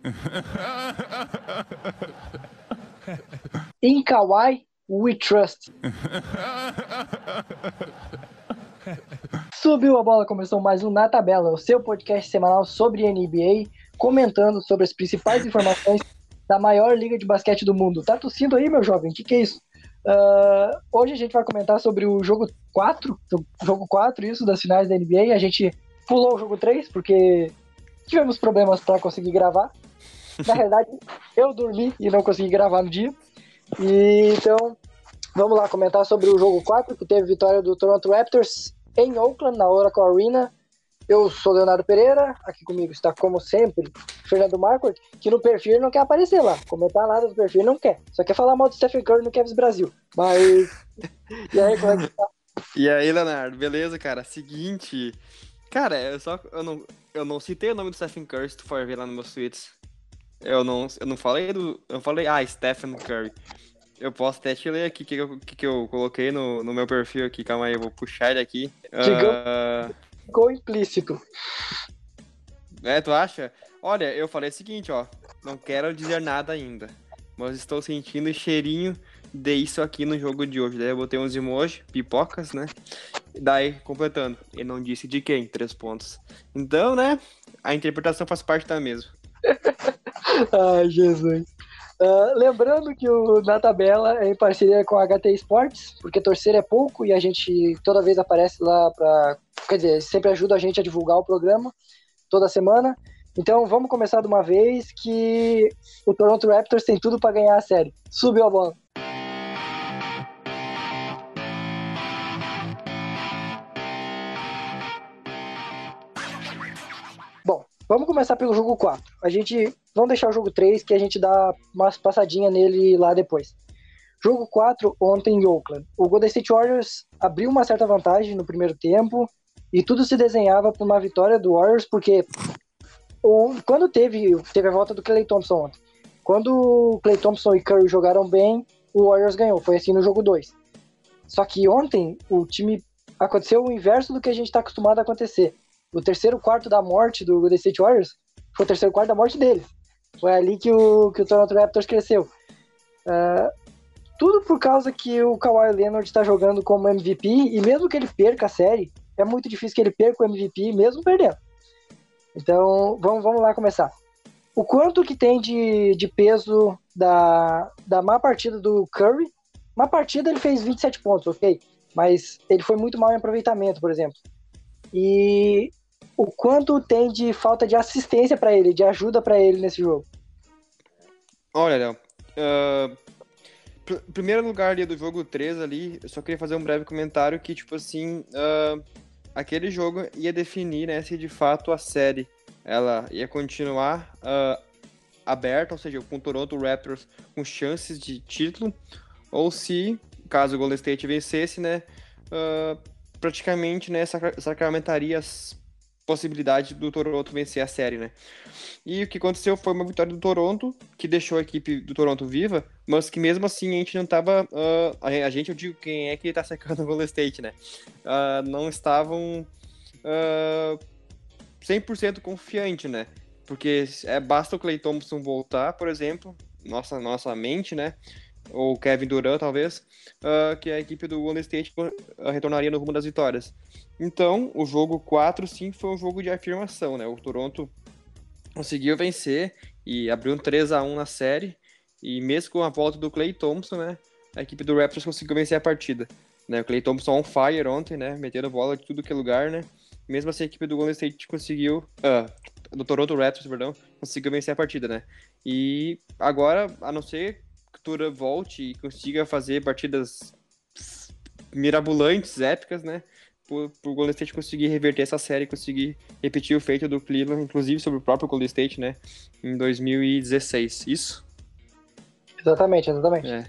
In Kawhi, we trust. Subiu a bola, começou mais um Na Tabela, o seu podcast semanal sobre NBA, comentando sobre as principais informações da maior liga de basquete do mundo. Tá tossindo aí, meu jovem? O que, que é isso? Uh, hoje a gente vai comentar sobre o jogo 4, jogo 4, isso, das finais da NBA. A gente pulou o jogo 3 porque tivemos problemas para conseguir gravar. Na verdade, eu dormi e não consegui gravar no dia. E, então, vamos lá comentar sobre o jogo 4, que teve vitória do Toronto Raptors em Oakland, na Oracle Arena. Eu sou Leonardo Pereira, aqui comigo está, como sempre, Fernando Marquardt, que no perfil não quer aparecer lá. Comentar nada do perfil não quer. Só quer falar mal do Stephen Curry no Cavs Brasil. Mas. e aí, como é que tá? E aí, Leonardo, beleza, cara? Seguinte. Cara, eu só. Eu não, eu não citei o nome do Stephen Curry se tu for ver lá nos meus tweets. Eu não, eu não falei do. Eu falei, ah, Stephen Curry. Eu posso até te ler aqui o que, que, eu, que, eu coloquei no, no meu perfil aqui. Calma aí, eu vou puxar ele aqui. Uh, ficou implícito. É, tu acha? Olha, eu falei o seguinte, ó. Não quero dizer nada ainda. Mas estou sentindo cheirinho de isso aqui no jogo de hoje. Daí eu botei uns emojis, pipocas, né? Daí, completando. Ele não disse de quem? Três pontos. Então, né? A interpretação faz parte da mesma. Ai, Jesus. Uh, lembrando que o Na Tabela é em parceria com a HT Esportes, porque torcer é pouco e a gente toda vez aparece lá para. Quer dizer, sempre ajuda a gente a divulgar o programa toda semana. Então vamos começar de uma vez que o Toronto Raptors tem tudo para ganhar a série. Subiu a bola. Vamos começar pelo jogo 4. A gente. Vamos deixar o jogo 3, que a gente dá uma passadinha nele lá depois. Jogo 4, ontem em Oakland. O Golden State Warriors abriu uma certa vantagem no primeiro tempo e tudo se desenhava para uma vitória do Warriors, porque o, quando teve, teve a volta do Clay Thompson ontem, quando Clay Thompson e Curry jogaram bem, o Warriors ganhou. Foi assim no jogo 2. Só que ontem o time aconteceu o inverso do que a gente está acostumado a acontecer o terceiro quarto da morte do Golden State Warriors foi o terceiro quarto da morte dele. Foi ali que o, que o Toronto Raptors cresceu. Uh, tudo por causa que o Kawhi Leonard está jogando como MVP e mesmo que ele perca a série, é muito difícil que ele perca o MVP mesmo perdendo. Então, vamos, vamos lá começar. O quanto que tem de, de peso da, da má partida do Curry? Má partida ele fez 27 pontos, ok? Mas ele foi muito mal em aproveitamento, por exemplo. E o quanto tem de falta de assistência para ele, de ajuda para ele nesse jogo? Olha, Léo, uh, pr primeiro lugar ali do jogo 3 ali, eu só queria fazer um breve comentário que, tipo assim, uh, aquele jogo ia definir, né, se de fato a série ela ia continuar uh, aberta, ou seja, com o Toronto Raptors com chances de título, ou se, caso o Golden State vencesse, né, praticamente, né, sacramentaria as possibilidade do Toronto vencer a série, né? E o que aconteceu foi uma vitória do Toronto, que deixou a equipe do Toronto viva, mas que mesmo assim a gente não tava. Uh, a gente, eu digo quem é que tá secando o Golden State, né? Uh, não estavam uh, 100% confiante, né? Porque é, basta o Clay Thompson voltar, por exemplo, nossa, nossa mente, né? Ou Kevin Durant, talvez, uh, que a equipe do Golden State retornaria no rumo das vitórias. Então, o jogo 4 sim foi um jogo de afirmação, né? O Toronto conseguiu vencer e abriu um 3 a 1 na série. E mesmo com a volta do Clay Thompson, né? A equipe do Raptors conseguiu vencer a partida. Né? O Clay Thompson on fire ontem, né? Metendo bola de tudo que é lugar, né? Mesmo assim, a equipe do Golden State conseguiu. Uh, do Toronto Raptors, perdão, conseguiu vencer a partida, né? E agora, a não ser Tura volte e consiga fazer partidas mirabolantes, épicas, né? pro, Golden State conseguir reverter essa série, conseguir repetir o feito do Cleveland, inclusive sobre o próprio Golden State, né? Em 2016. Isso? Exatamente, exatamente. É.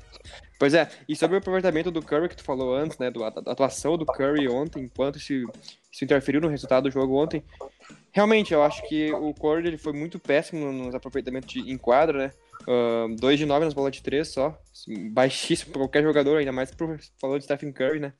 Pois é, e sobre o aproveitamento do Curry que tu falou antes, né? Do, da atuação do Curry ontem, enquanto isso, isso interferiu no resultado do jogo ontem. Realmente, eu acho que o Curry ele foi muito péssimo nos aproveitamentos de, em quadra, né? 2 uh, de 9 nas bolas de 3 só. Baixíssimo para qualquer jogador, ainda mais por falou de Stephen Curry, né?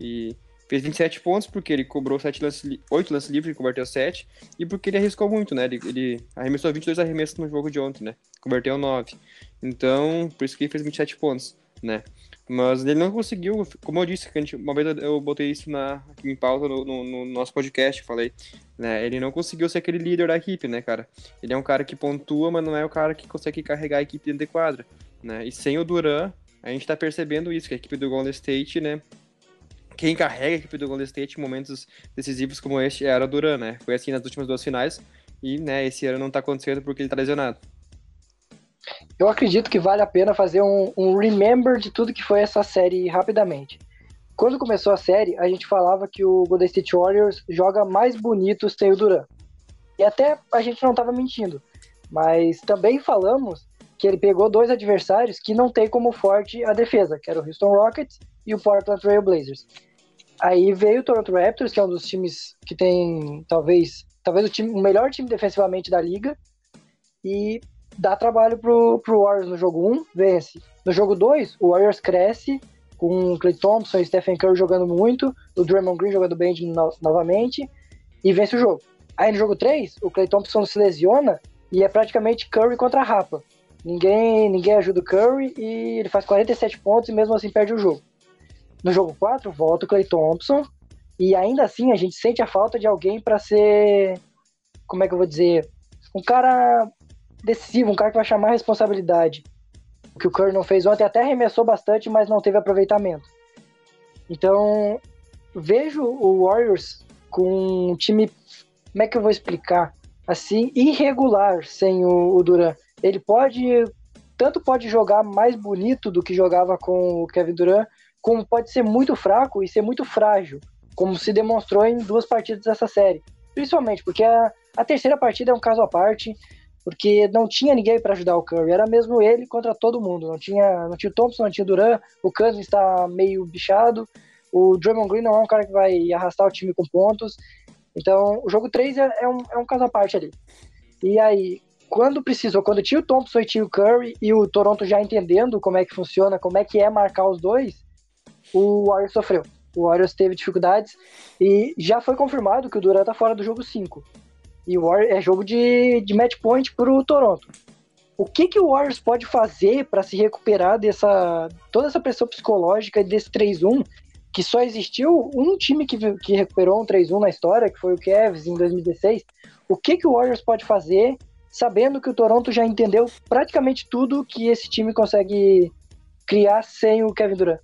E Fez 27 pontos porque ele cobrou 7 lances, 8 lances livres e converteu 7. E porque ele arriscou muito, né? Ele, ele arremessou 22 arremessos no jogo de ontem, né? Converteu 9. Então, por isso que ele fez 27 pontos, né? Mas ele não conseguiu, como eu disse, uma vez eu botei isso na, em pauta no, no, no nosso podcast, falei, né? Ele não conseguiu ser aquele líder da equipe, né, cara? Ele é um cara que pontua, mas não é o cara que consegue carregar a equipe dentro de quadra, né? E sem o Duran, a gente tá percebendo isso, que a equipe do Golden State, né? Quem carrega a equipe do Golden State em momentos decisivos como este era o Duran, né? Foi assim nas últimas duas finais, e, né, esse ano não tá acontecendo porque ele tá lesionado. Eu acredito que vale a pena fazer um, um remember de tudo que foi essa série rapidamente. Quando começou a série, a gente falava que o Golden State Warriors joga mais bonito sem o Duran. E até a gente não estava mentindo. Mas também falamos que ele pegou dois adversários que não tem como forte a defesa, que era o Houston Rockets e o Portland Trail Blazers. Aí veio o Toronto Raptors, que é um dos times que tem talvez talvez o, time, o melhor time defensivamente da liga, e dá trabalho pro, pro Warriors no jogo 1, vence. No jogo 2, o Warriors cresce, com Clay Thompson e Stephen Curry jogando muito, o Draymond Green jogando bem no, novamente, e vence o jogo. Aí no jogo 3, o Clay Thompson se lesiona e é praticamente Curry contra a Rapa. Ninguém, ninguém ajuda o Curry e ele faz 47 pontos e mesmo assim perde o jogo. No jogo 4, volta o Clay Thompson e ainda assim a gente sente a falta de alguém para ser, como é que eu vou dizer, um cara decisivo, um cara que vai chamar a responsabilidade. O que o Curry não fez ontem até arremessou bastante, mas não teve aproveitamento. Então, vejo o Warriors com um time, como é que eu vou explicar? Assim, irregular sem o, o Duran. Ele pode, tanto pode jogar mais bonito do que jogava com o Kevin Durant, como pode ser muito fraco e ser muito frágil, como se demonstrou em duas partidas dessa série. Principalmente porque a, a terceira partida é um caso à parte porque não tinha ninguém para ajudar o Curry, era mesmo ele contra todo mundo. Não tinha, não tinha o Thompson, não tinha o Duran, o Cousins está meio bichado, o Draymond Green não é um cara que vai arrastar o time com pontos. Então, o jogo 3 é, é, um, é um caso à parte ali. E aí, quando precisou, quando tinha o Thompson e tinha o Curry, e o Toronto já entendendo como é que funciona, como é que é marcar os dois, o Warriors sofreu. O Warriors teve dificuldades e já foi confirmado que o Durant tá fora do jogo 5. E o Warriors é jogo de, de match point pro Toronto. O que, que o Warriors pode fazer para se recuperar dessa toda essa pressão psicológica desse 3-1 que só existiu um time que, que recuperou um 3-1 na história, que foi o Cavs em 2016. O que, que o Warriors pode fazer, sabendo que o Toronto já entendeu praticamente tudo que esse time consegue criar sem o Kevin Durant?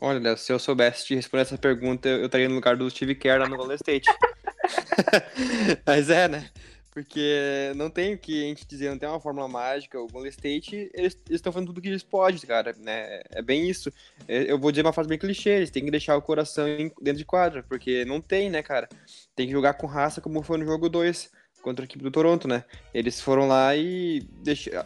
Olha, se eu soubesse te responder essa pergunta, eu estaria no lugar do Steve Kerr lá no Golden State. Mas é, né? Porque não tem o que a gente dizer, não tem uma fórmula mágica. O Golden State, eles estão fazendo tudo o que eles podem, cara, né? É bem isso. É, eu vou dizer uma frase bem clichê, eles têm que deixar o coração dentro de quadra, porque não tem, né, cara? Tem que jogar com raça como foi no jogo 2 contra a equipe do Toronto, né? Eles foram lá e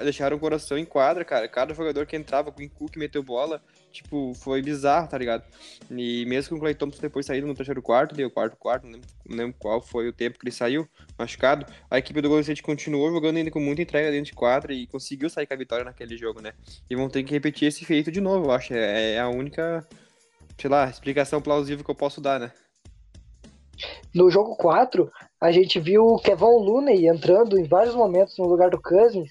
deixaram o coração em quadra, cara. Cada jogador que entrava, o Cook meteu bola, tipo, foi bizarro, tá ligado? E mesmo com o Clay Thompson depois saindo no terceiro quarto, deu quarto quarto, não lembro, não lembro, qual foi o tempo que ele saiu, machucado, a equipe do Golden State continuou jogando ainda com muita entrega dentro de quadra e conseguiu sair com a vitória naquele jogo, né? E vão ter que repetir esse feito de novo, eu acho. É, é a única, sei lá, explicação plausível que eu posso dar, né? No jogo 4, a gente viu o Kevin Looney entrando em vários momentos no lugar do Cousins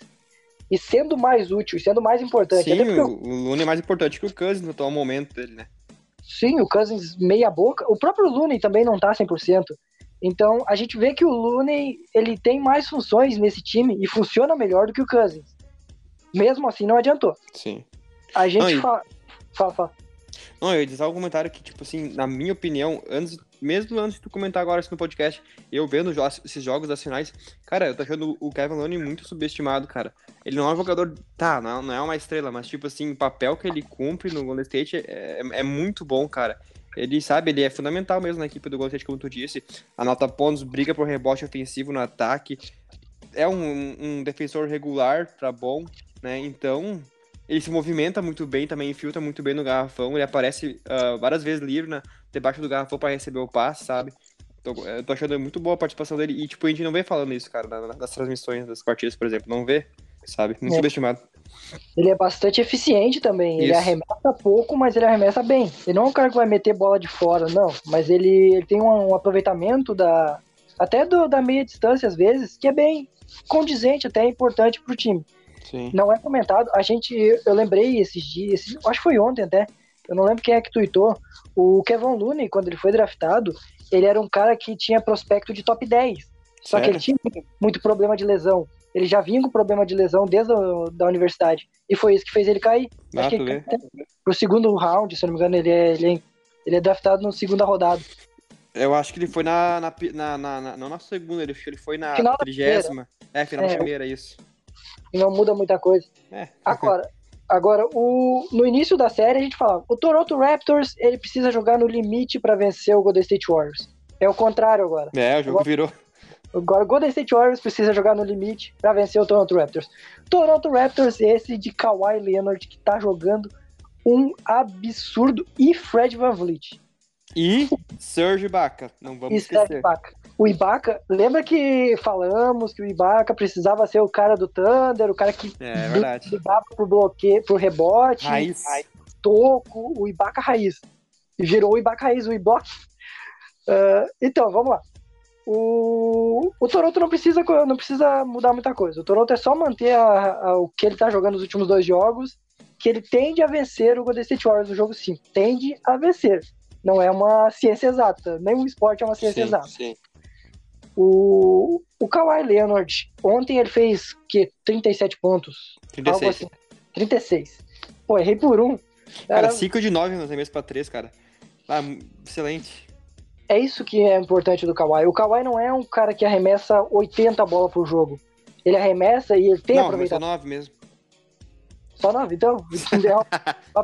e sendo mais útil, sendo mais importante. Sim, o, o Looney é mais importante que o Cousins no atual momento dele, né? Sim, o Cousins meia boca. O próprio Looney também não tá 100%. Então, a gente vê que o Looney, ele tem mais funções nesse time e funciona melhor do que o Cousins. Mesmo assim, não adiantou. Sim. A gente fala... Fala, fala. Não, eu ia dizer um comentário que, tipo assim, na minha opinião, antes mesmo antes de tu comentar agora isso no podcast, eu vendo esses jogos das finais, cara, eu tô achando o Kevin Looney muito subestimado, cara. Ele não é um jogador, tá, não, não é uma estrela, mas tipo assim, o papel que ele cumpre no Golden State é, é, é muito bom, cara. Ele sabe, ele é fundamental mesmo na equipe do Golden State, como tu disse. Anota pontos, briga por rebote ofensivo no ataque. É um, um defensor regular pra bom, né? Então, ele se movimenta muito bem, também infiltra muito bem no garrafão. Ele aparece uh, várias vezes livre na, debaixo do garrafão para receber o passe, sabe? Tô, eu tô achando muito boa a participação dele. E, tipo, a gente não vê falando isso, cara, nas, nas transmissões das partidas, por exemplo. Não vê, sabe? Muito é. subestimado. Ele é bastante eficiente também. Isso. Ele arremessa pouco, mas ele arremessa bem. Ele não é um cara que vai meter bola de fora, não. Mas ele, ele tem um, um aproveitamento da. Até do, da meia distância, às vezes, que é bem condizente, até importante pro time. Sim. Não é comentado. A gente. Eu lembrei esses dias, acho que foi ontem até. Eu não lembro quem é que tweetou. O Kevin Looney, quando ele foi draftado, ele era um cara que tinha prospecto de top 10. Só Sério? que ele tinha muito problema de lesão. Ele já vinha com problema de lesão desde a da universidade. E foi isso que fez ele cair. Ah, Acho que ele, pro segundo round, se eu não me engano, ele é, ele é, ele é draftado na segunda rodada. Eu acho que ele foi na. na, na, na, na não na segunda, ele, ele foi na final trigésima. É, final é, da primeira, isso. E não muda muita coisa. É. Agora, agora o, no início da série a gente falava: o Toronto Raptors ele precisa jogar no limite para vencer o Golden State Warriors. É o contrário agora. É, o jogo agora, virou. Agora, Golden State Warriors precisa jogar no limite para vencer o Toronto Raptors. Toronto Raptors, esse de Kawhi Leonard, que tá jogando um absurdo, e Fred Van Vliet. E Serge Ibaka, não vamos e esquecer. Ibaka. O Ibaka, lembra que falamos que o Ibaka precisava ser o cara do Thunder, o cara que é, é verdade. ligava pro bloqueio, pro rebote, raiz. toco, o Ibaka raiz. Virou o Ibaka raiz, o Ibok. Uh, então, vamos lá. O, o Toronto não precisa, não precisa mudar muita coisa. O Toronto é só manter a, a, o que ele tá jogando nos últimos dois jogos, que ele tende a vencer o Golden State Warriors no jogo 5. Tende a vencer. Não é uma ciência exata. Nenhum esporte é uma ciência sim, exata. Sim. O, o Kawhi Leonard, ontem ele fez que 37 pontos. 36. Assim. 36. Pô, errei por um. Cara, 5 de 9 nos arremessos pra 3, cara. Ah, excelente é isso que é importante do Kawhi. O Kawhi não é um cara que arremessa 80 bolas por jogo. Ele arremessa e ele tem não, aproveitamento. Só 9 mesmo. Só 9, então. é, um,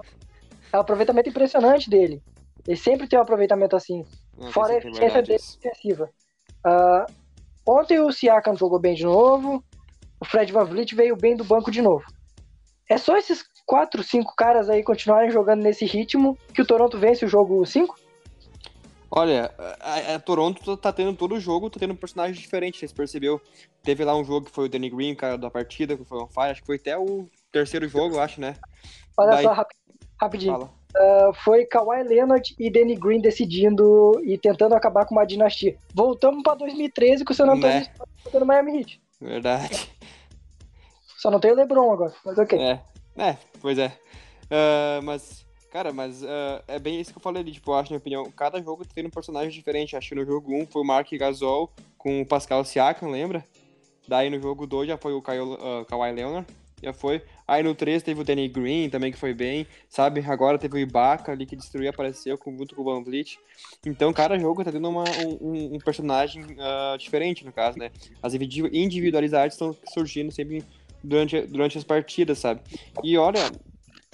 é um aproveitamento impressionante dele. Ele sempre tem um aproveitamento assim. Não, fora a eficiência defensiva. Uh, ontem o Siakam jogou bem de novo. O Fred Van Vliet veio bem do banco de novo. É só esses 4, 5 caras aí continuarem jogando nesse ritmo que o Toronto vence o jogo 5? Olha, a, a, Toronto tá tendo todo o jogo, tá tendo um personagem diferente, você percebeu? Teve lá um jogo que foi o Danny Green, cara da partida, que foi um fire, acho que foi até o terceiro jogo, acho, né? Olha Daí... só, rapidinho. Uh, foi Kawhi Leonard e Danny Green decidindo e tentando acabar com uma dinastia. Voltamos pra 2013 com o San Antonio né? no Miami Heat. Verdade. Só não tem o LeBron agora, mas ok. É, é pois é. Uh, mas Cara, mas uh, é bem isso que eu falei ali, tipo, eu acho, na minha opinião, cada jogo tem um personagem diferente. Acho que no jogo 1 foi o Mark Gasol com o Pascal Siakam, lembra? Daí no jogo 2 já foi o Kyle, uh, Kawhi Leonard, já foi. Aí no 3 teve o Danny Green também, que foi bem, sabe? Agora teve o Ibaka ali que destruiu, apareceu junto com o Van Vliet. Então cada jogo tá tendo uma, um, um, personagem uh, diferente, no caso, né? As individualidades estão surgindo sempre durante, durante as partidas, sabe? E olha,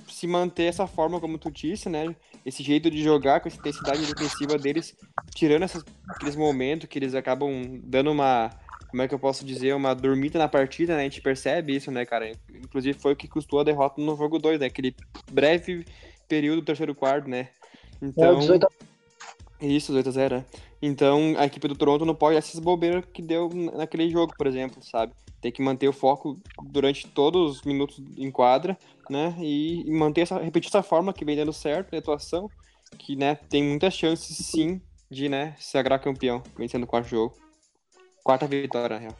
se manter essa forma, como tu disse, né? Esse jeito de jogar com essa intensidade defensiva deles, tirando essas, aqueles momentos que eles acabam dando uma. Como é que eu posso dizer? Uma dormida na partida, né? A gente percebe isso, né, cara? Inclusive foi o que custou a derrota no jogo 2, né? Aquele breve período do terceiro quarto, né? Então. É, 18 isso, 18 a 0. Né? Então, a equipe do Toronto não pode essas bobeiras que deu naquele jogo, por exemplo, sabe? Tem que manter o foco durante todos os minutos em quadra, né? E manter essa, repetir essa forma que vem dando certo na atuação, que, né, tem muitas chances, sim, de, né, se agrar campeão, vencendo o quarto jogo. Quarta vitória, real.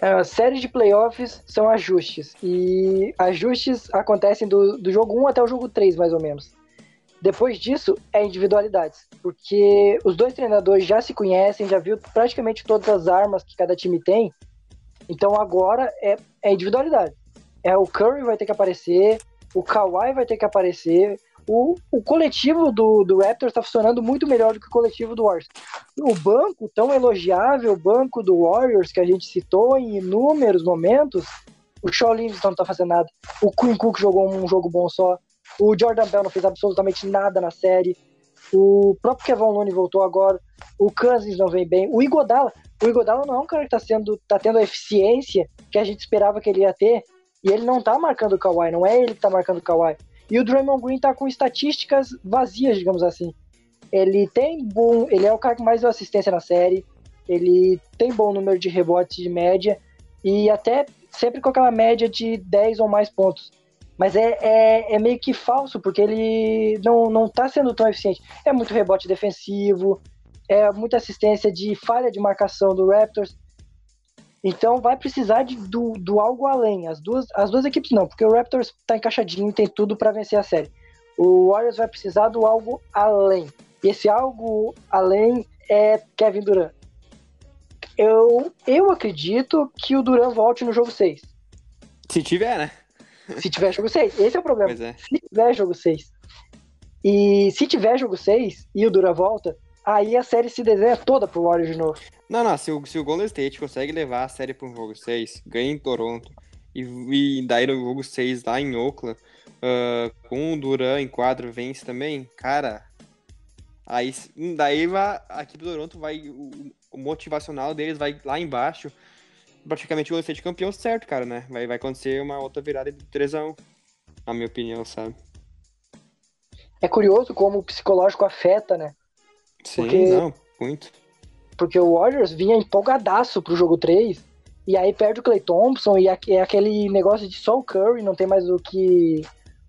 É, a série de playoffs são ajustes. E ajustes acontecem do, do jogo 1 até o jogo 3, mais ou menos. Depois disso, é individualidades, porque os dois treinadores já se conhecem, já viu praticamente todas as armas que cada time tem. Então agora é, é individualidade. É o Curry vai ter que aparecer, o Kawhi vai ter que aparecer. O, o coletivo do, do Raptors está funcionando muito melhor do que o coletivo do Warriors. O banco tão elogiável, o banco do Warriors que a gente citou em inúmeros momentos, o Shaw Livingston não tá fazendo nada. O Quinn Cook jogou um jogo bom só. O Jordan Bell não fez absolutamente nada na série. O próprio Kevin Looney voltou agora. O Kansas não vem bem. O Igodala, o Igodala não é um cara que tá, sendo, tá tendo a eficiência que a gente esperava que ele ia ter. E ele não tá marcando o Kawhi, não é ele que tá marcando o Kawhi. E o Draymond Green tá com estatísticas vazias, digamos assim. Ele tem bom. Ele é o cara que mais deu assistência na série. Ele tem bom número de rebotes de média. E até sempre com aquela média de 10 ou mais pontos. Mas é, é, é meio que falso, porque ele não, não tá sendo tão eficiente. É muito rebote defensivo, é muita assistência de falha de marcação do Raptors. Então vai precisar de, do, do algo além. As duas, as duas equipes não, porque o Raptors tá encaixadinho, tem tudo para vencer a série. O Warriors vai precisar do algo além. E esse algo além é Kevin Durant. Eu, eu acredito que o Durant volte no jogo 6. Se tiver, né? Se tiver jogo 6. Esse é o problema. É. Se tiver jogo 6. E se tiver jogo 6 e o Durant volta, aí a série se desenha toda pro Warriors de novo. Não, não, se o, se o Golden State consegue levar a série pro jogo 6, ganha em Toronto, e, e daí no jogo 6 lá em Oakland, uh, com o Duran em quadro vence também, cara, aí daí vai, a equipe do Toronto vai, o, o, motivacional deles vai lá embaixo, praticamente o Golden State campeão certo, cara, né? Vai, vai acontecer uma outra virada de 3x1, na minha opinião, sabe? É curioso como o psicológico afeta, né? Sim, Porque... não, muito porque o Warriors vinha empolgadaço pro jogo 3, e aí perde o Clay Thompson, e é aquele negócio de só o Curry, não tem mais o que,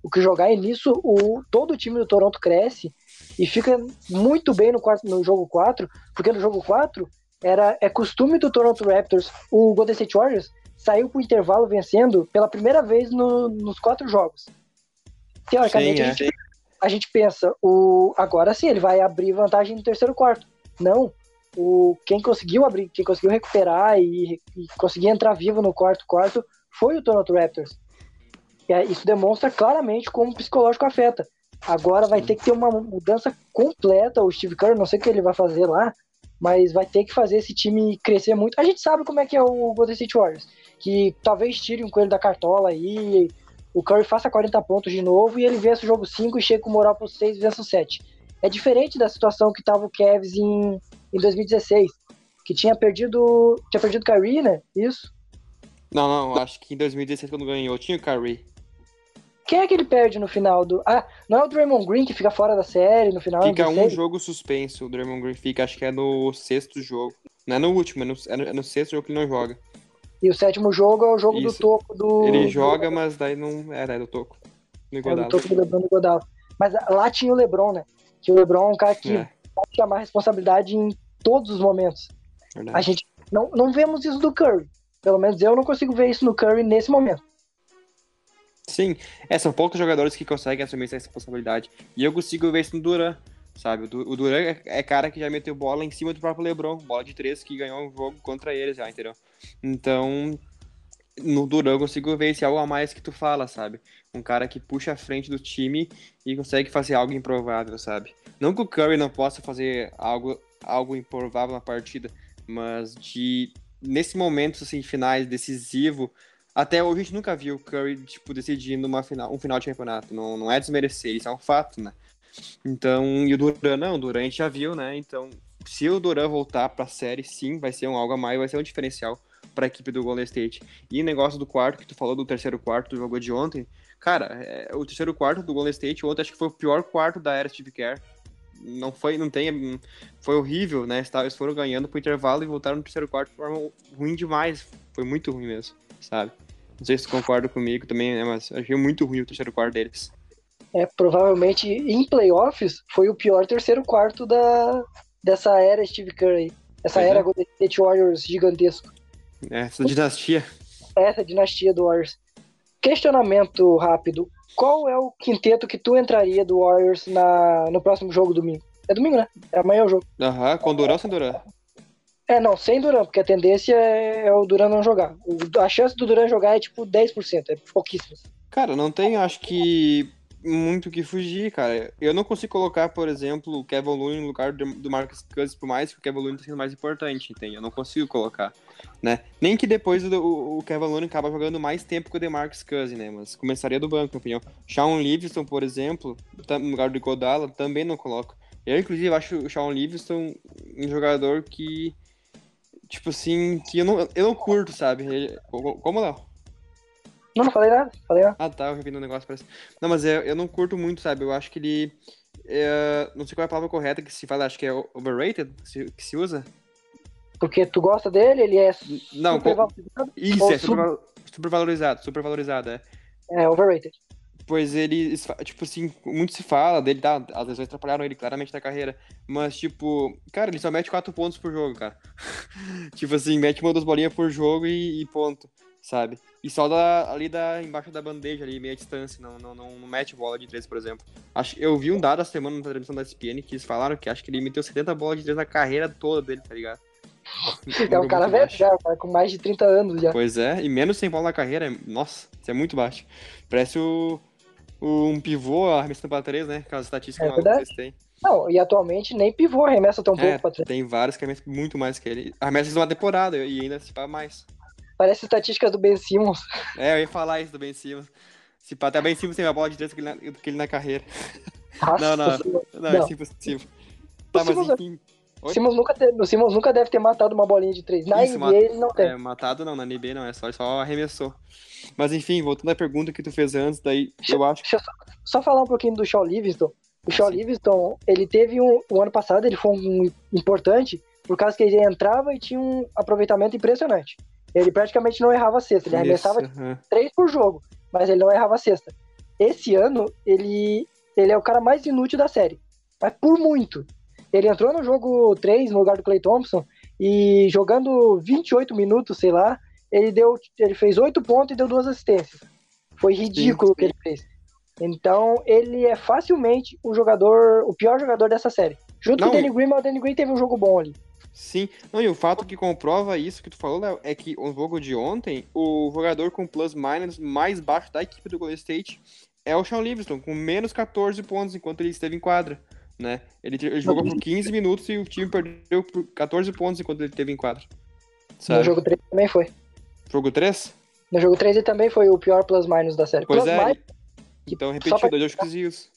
o que jogar, e nisso o, todo o time do Toronto cresce e fica muito bem no, quarto, no jogo 4, porque no jogo 4 era, é costume do Toronto Raptors, o Golden State Warriors saiu pro intervalo vencendo pela primeira vez no, nos quatro jogos. Teoricamente, sim, a, gente, é. A gente pensa, o, agora sim, ele vai abrir vantagem no terceiro quarto. Não, o, quem conseguiu abrir, quem conseguiu recuperar e, e conseguir entrar vivo no quarto quarto foi o Toronto Raptors. E isso demonstra claramente como o psicológico afeta. Agora vai ter que ter uma mudança completa. O Steve Kerr, não sei o que ele vai fazer lá, mas vai ter que fazer esse time crescer muito. A gente sabe como é que é o Golden State Warriors, que talvez tire um coelho da cartola aí, o Curry faça 40 pontos de novo e ele vença o jogo 5 e chega com moral pro 6 e vença o 7. É diferente da situação que tava o Cavs em em 2016, que tinha perdido. Tinha perdido Kyrie, né? Isso? Não, não, acho que em 2016, quando ganhou, tinha o Kyrie. Quem é que ele perde no final do. Ah, não é o Draymond Green que fica fora da série no final? Fica um jogo suspenso, o Draymond Green fica, acho que é no sexto jogo. Não é no último, é no, é no, é no sexto jogo que ele não joga. E o sétimo jogo é o jogo Isso. do toco do. Ele joga, mas daí não. Era, é do toco. No É do toco do Lebron do Godal. Mas lá tinha o Lebron, né? Que o Lebron é um cara que é pode chamar responsabilidade em todos os momentos. Verdade. A gente não, não vemos isso do Curry. Pelo menos eu não consigo ver isso no Curry nesse momento. Sim, é, são poucos jogadores que conseguem assumir essa responsabilidade. E eu consigo ver isso no Duran, sabe? O Duran é, é cara que já meteu bola em cima do próprio LeBron, bola de três que ganhou um jogo contra eles já, entendeu? Então, no Duran eu consigo ver esse algo a mais que tu fala, sabe? Um cara que puxa a frente do time e consegue fazer algo improvável, sabe? Não que o Curry não possa fazer algo, algo improvável na partida, mas de nesse momento assim finais decisivo, até hoje a gente nunca viu o Curry tipo decidindo uma final, um final de campeonato. Não, não é desmerecer, isso é um fato, né? Então, e o Duran não, o Duran a gente já viu, né? Então, se o Duran voltar para a série, sim, vai ser um algo a mais, vai ser um diferencial para a equipe do Golden State. E o negócio do quarto, que tu falou do terceiro quarto do jogo de ontem, cara, é, o terceiro quarto do Golden State ontem acho que foi o pior quarto da era Steve Kerr. Não foi, não tem, foi horrível, né? Eles foram ganhando pro intervalo e voltaram no terceiro quarto de forma ruim demais. Foi muito ruim mesmo, sabe? Não sei se tu concorda comigo também, né? Mas achei muito ruim o terceiro quarto deles. É, provavelmente em playoffs foi o pior terceiro quarto da, dessa era Steve Curry. Essa pois era é. Golden State Warriors gigantesco. É, essa dinastia. Essa dinastia do Warriors. Questionamento rápido. Qual é o quinteto que tu entraria do Warriors na, no próximo jogo domingo? É domingo, né? É amanhã o jogo. Aham, com Duran ou sem Duran? É, não, sem Duran, porque a tendência é, é o Duran não jogar. O, a chance do Duran jogar é tipo 10%, é pouquíssimo. Cara, não tem, acho que muito que fugir, cara. Eu não consigo colocar, por exemplo, o Kevin Looney no lugar do Marcus Cousins, por mais que o Kevin Looney tenha sendo mais importante, entende? Eu não consigo colocar, né? Nem que depois o, o Kevin Looney acaba jogando mais tempo que o DeMarcus Cousins, né? Mas começaria do banco, na opinião. Shawn Livingston, por exemplo, no lugar do Godala, também não coloco. Eu, inclusive, acho o Shawn Livingston um jogador que, tipo assim, que eu não, eu não curto, sabe? Como, Léo? Não, não falei nada, falei nada. Ah, tá, eu revi um negócio, parece. Não, mas eu, eu não curto muito, sabe? Eu acho que ele. É, não sei qual é a palavra correta que se fala, acho que é overrated, que se, que se usa. Porque tu gosta dele, ele é Não, com... isso, é super, super valorizado, super valorizado, é. É, overrated. Pois ele, tipo assim, muito se fala dele, tá? As lesões atrapalharam ele claramente na carreira. Mas, tipo, cara, ele só mete 4 pontos por jogo, cara. tipo assim, mete uma duas bolinhas por jogo e, e, ponto, sabe? E só da, ali da, embaixo da bandeja, ali, meia distância, não, não, não, não mete bola de 3, por exemplo. Acho, eu vi um dado a semana na transmissão da ESPN que eles falaram que acho que ele meteu 70 bolas de 3 na carreira toda dele, tá ligado? É um cara velho já, cara com mais de 30 anos já. Pois é, e menos sem bola na carreira, nossa, isso é muito baixo. Parece o um pivô arremessando para três, né? Aquelas estatísticas é que vocês têm. Não, e atualmente nem pivô arremessa tão pouco é, pra três. Tem vários que arremessam muito mais que ele. Arremessa uma temporada e ainda se pá mais. Parece estatísticas do Ben Simmons. É, eu ia falar isso do Ben Simmons. Se até Ben Simmons tem uma bola de três que ele na, do que ele na carreira. Nossa, não, não, não, não, é impossível. Tá, mas enfim. O Simmons, nunca o Simmons nunca deve ter matado uma bolinha de três. Na Isso, NBA ele não tem. É, matado não, na NBA não, é só, só arremessou. Mas enfim, voltando à pergunta que tu fez antes, daí deixa, eu acho. Deixa eu só, só, falar um pouquinho do Shaw Livingston. O Shaw Livingston, ele teve um. O ano passado ele foi um importante por causa que ele entrava e tinha um aproveitamento impressionante. Ele praticamente não errava a cesta, ele arremessava uhum. três por jogo, mas ele não errava a cesta. Esse ano, ele, ele é o cara mais inútil da série. Mas por muito. Ele entrou no jogo 3 no lugar do Clay Thompson e jogando 28 minutos, sei lá, ele deu, ele fez 8 pontos e deu duas assistências. Foi ridículo o que ele fez. Então, ele é facilmente o jogador, o pior jogador dessa série. Junto Não, com o Danny Green, mas o Danny Green teve um jogo bom ali. Sim, Não, e o fato que comprova isso que tu falou, Léo, é que o jogo de ontem, o jogador com plus-minus mais baixo da equipe do Golden State é o Sean Livingston, com menos 14 pontos enquanto ele esteve em quadra né? Ele, ele jogou por 15 minutos e o time perdeu por 14 pontos enquanto ele teve em quadro. Sabe? No jogo 3 também foi. Jogo 3? No jogo 3 ele também foi o pior plus-minus da série. Pois plus é. Minus, então repetiu dois jogos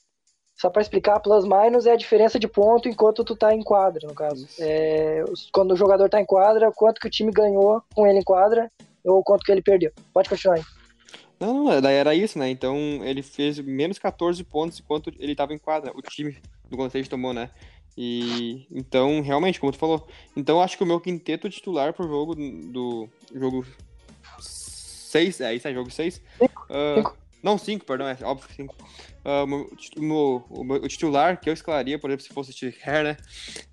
Só pra explicar, plus-minus é a diferença de ponto enquanto tu tá em quadra, no caso. É, quando o jogador tá em quadra, quanto que o time ganhou com ele em quadra ou quanto que ele perdeu. Pode continuar aí. Não, não, daí era isso, né? Então ele fez menos 14 pontos enquanto ele tava em quadra. O time do Golden State tomou, né? E então, realmente, como tu falou. Então, acho que o meu quinteto titular pro jogo do jogo 6, é isso é jogo 6. Uh, não, 5, perdão, é óbvio que 5. Uh, o, o, titular que eu escalaria, por exemplo, se fosse Kerr, né?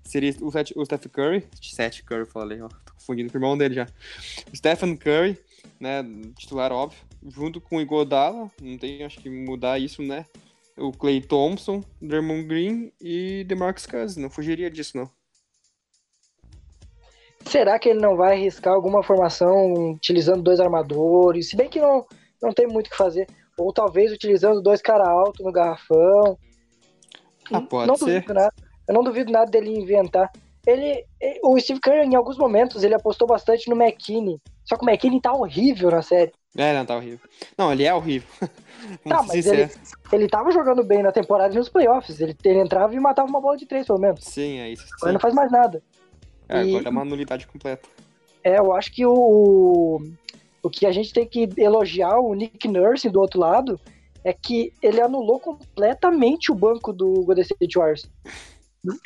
Seria o, o Steph Curry. Seth Curry, falei, ó, tô confundindo com o irmão dele já. O Stephen Curry, né? Titular, óbvio. Junto com o Igodala, não tem, acho que mudar isso, né? o Clay Thompson, Draymond Green e DeMarcus Cousins. Não fugiria disso, não. Será que ele não vai arriscar alguma formação utilizando dois armadores? Se bem que não, não tem muito o que fazer. Ou talvez utilizando dois cara alto no garrafão. Ah, pode não ser. Nada, eu não duvido nada dele inventar. Ele, o Steve Kerr, em alguns momentos, ele apostou bastante no McKinney. Só que o McKinney tá horrível na série. É, não, tá horrível. Não, ele é horrível. tá, mas ele, ele tava jogando bem na temporada e nos playoffs. Ele, ele entrava e matava uma bola de três, pelo menos. Sim, é isso. Agora não faz mais nada. É, e, agora é uma nulidade completa. É, eu acho que o, o que a gente tem que elogiar o Nick Nurse do outro lado é que ele anulou completamente o banco do Golden State Warriors.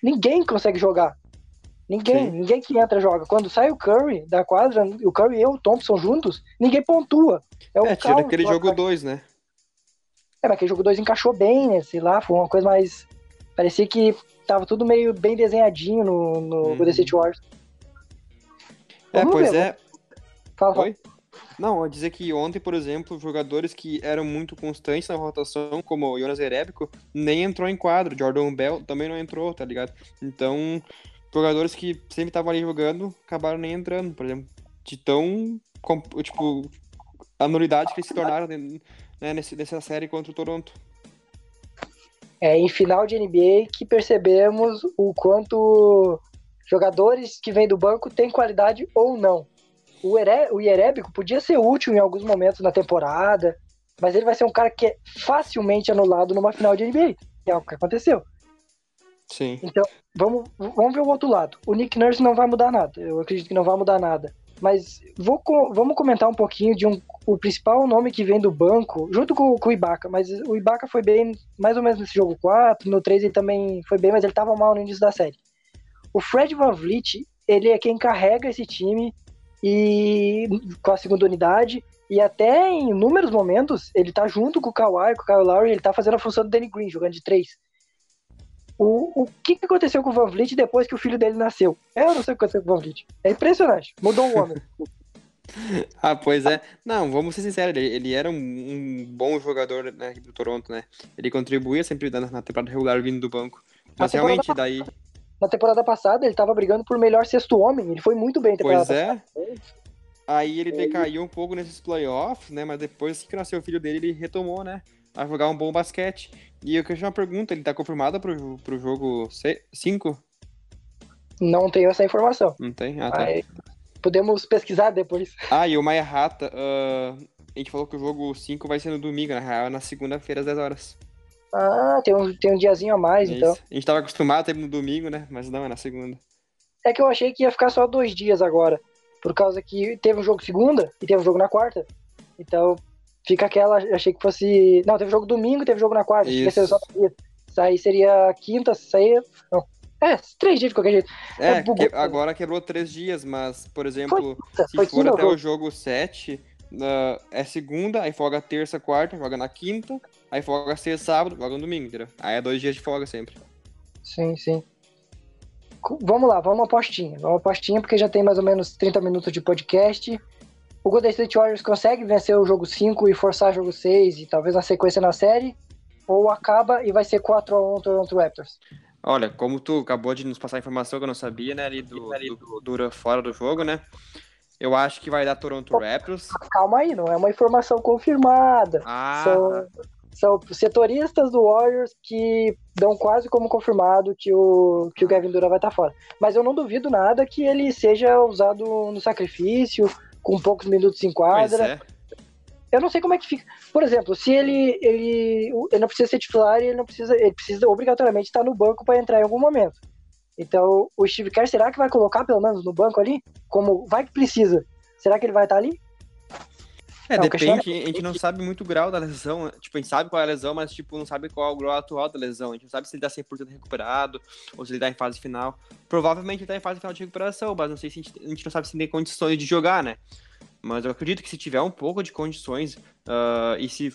Ninguém consegue jogar. Ninguém, Sim. ninguém que entra joga. Quando sai o Curry da quadra, o Curry e o Thompson juntos, ninguém pontua. É, o é tira aquele jogo 2, né? É, mas aquele jogo 2 encaixou bem, né? Sei lá, foi uma coisa mais. Parecia que tava tudo meio bem desenhadinho no, no uhum. Golden State Warriors. É, Vamos pois ver, é. Fala, Oi? Não, dizer que ontem, por exemplo, jogadores que eram muito constantes na rotação, como o Jonas Erebico, nem entrou em quadro. Jordan Bell também não entrou, tá ligado? Então, jogadores que sempre estavam ali jogando acabaram nem entrando, por exemplo. De tão, tipo, a nulidade que eles se tornaram né, nesse, nessa série contra o Toronto. É em final de NBA que percebemos o quanto jogadores que vêm do banco têm qualidade ou não. O, Ere, o Ierébico podia ser útil em alguns momentos na temporada, mas ele vai ser um cara que é facilmente anulado numa final de NBA. É o que aconteceu. Sim. Então, vamos, vamos ver o outro lado. O Nick Nurse não vai mudar nada. Eu acredito que não vai mudar nada. Mas vou, vamos comentar um pouquinho de um, o principal nome que vem do banco, junto com, com, o Ibaka. Mas o Ibaka foi bem, mais ou menos nesse jogo 4. No 3 ele também foi bem, mas ele estava mal no início da série. O Fred Van Vliet, ele é quem carrega esse time e com a segunda unidade. E até em inúmeros momentos, ele tá junto com o Kawhi, com o Kyle Lowry, ele tá fazendo a função do Danny Green, jogando de três. O, o que, que aconteceu com o Van Vliet depois que o filho dele nasceu? Eu não sei o que aconteceu com o Van Vliet. É impressionante. Mudou o homem. ah, pois é. Não, vamos ser sinceros, ele, ele era um, um, bom jogador né, do Toronto, né? Ele contribuía sempre na, na temporada regular vindo do banco. Mas realmente, daí. Na temporada passada, ele tava brigando por melhor sexto homem. Ele foi muito bem Pois é. Aí ele decaiu um pouco nesses playoffs, né? Mas depois que nasceu o filho dele, ele retomou, né? A jogar um bom basquete. E eu queria uma pergunta, ele tá confirmado pro, pro jogo 5? Não tenho essa informação. Não tem? Ah, tá. podemos pesquisar depois. Ah, e o Maia Rata, uh, a gente falou que o jogo 5 vai ser no domingo, na real, na segunda-feira às 10 horas. Ah, tem um, tem um diazinho a mais, é então. A gente tava acostumado a no domingo, né? Mas não, é na segunda. É que eu achei que ia ficar só dois dias agora. Por causa que teve um jogo segunda e teve um jogo na quarta. Então, fica aquela. Achei que fosse. Não, teve jogo domingo teve jogo na quarta. Isso. Só isso aí seria quinta, isso aí. Não. É, três dias de qualquer jeito. É, é que, agora quebrou três dias, mas, por exemplo, foi, se foi for até o jogo 7, uh, é segunda, aí folga terça, quarta, joga na quinta, aí folga sexta, sábado, joga no domingo, entendeu? Aí é dois dias de folga sempre. Sim, sim. Vamos lá, vamos uma apostinha. Vamos uma apostinha, porque já tem mais ou menos 30 minutos de podcast o Golden State Warriors consegue vencer o jogo 5 e forçar o jogo 6 e talvez na sequência na série? Ou acaba e vai ser 4x1 Toronto Raptors? Olha, como tu acabou de nos passar a informação que eu não sabia, né, ali do, do, Dura fora do jogo, né? Eu acho que vai dar Toronto Raptors. Calma aí, não é uma informação confirmada. Ah. São, são setoristas do Warriors que dão quase como confirmado que o, que o Kevin Durant vai estar fora. Mas eu não duvido nada que ele seja usado no sacrifício com poucos minutos em quadra. É. Eu não sei como é que fica. Por exemplo, se ele, ele, ele não precisa ser titular e ele não precisa, ele precisa obrigatoriamente estar no banco para entrar em algum momento. Então, o Steve Kerr, será que vai colocar pelo menos no banco ali? Como vai que precisa? Será que ele vai estar ali? É, não, depende, a gente não sabe muito o grau da lesão, tipo, a gente sabe qual é a lesão, mas, tipo, não sabe qual é o grau atual da lesão, a gente não sabe se ele tá 100% recuperado, ou se ele tá em fase final, provavelmente ele tá em fase final de recuperação, mas não sei se a gente, a gente não sabe se tem condições de jogar, né, mas eu acredito que se tiver um pouco de condições, uh, e se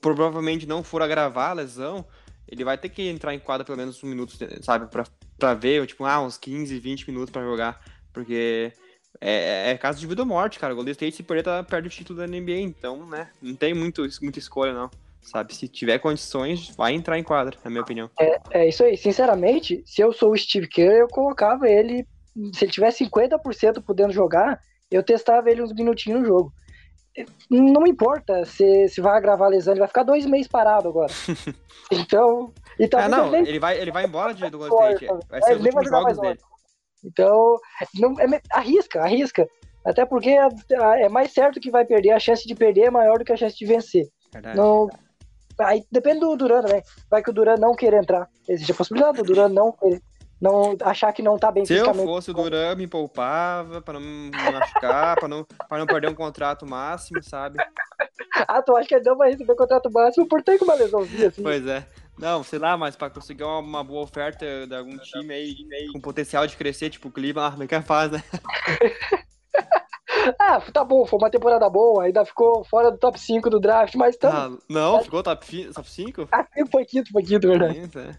provavelmente não for agravar a lesão, ele vai ter que entrar em quadra pelo menos um minuto, sabe, pra, pra ver, tipo, ah, uns 15, 20 minutos pra jogar, porque é, é caso de vida ou morte, cara. O Golden State se perder, tá, perde o título da NBA. Então, né, não tem muito, muita escolha, não. Sabe, se tiver condições, vai entrar em quadra, na minha opinião. É, é isso aí. Sinceramente, se eu sou o Steve Kerr, eu colocava ele. Se ele tiver 50% podendo jogar, eu testava ele uns minutinhos no jogo. Não importa se, se vai agravar a lesão, ele vai ficar dois meses parado agora. então. então ah, não, ele vai, ele vai embora de, do Golden State. Vai ser é, os últimos jogos dele. Então, não, é, arrisca, arrisca. Até porque é, é, mais certo que vai perder, a chance de perder é maior do que a chance de vencer. Verdade. Não, aí depende do Duran, né? Vai que o Duran não querer entrar. Existe a possibilidade do Duran não querer, não achar que não tá bem Se eu fosse o Duran, me poupava para não me machucar, para não, pra não perder um contrato máximo, sabe? ah, tu acha que ele não vai receber contrato máximo por ter uma lesãozinha assim? Pois é. Não, sei lá, mas pra conseguir uma, uma boa oferta de algum time aí, com potencial de crescer, tipo o Cleveland, ah, que é faz, né? ah, tá bom, foi uma temporada boa, ainda ficou fora do top 5 do draft, mas tá. Ah, não, ficou top, top 5? Ah, foi quinto, foi quinto, verdade. É.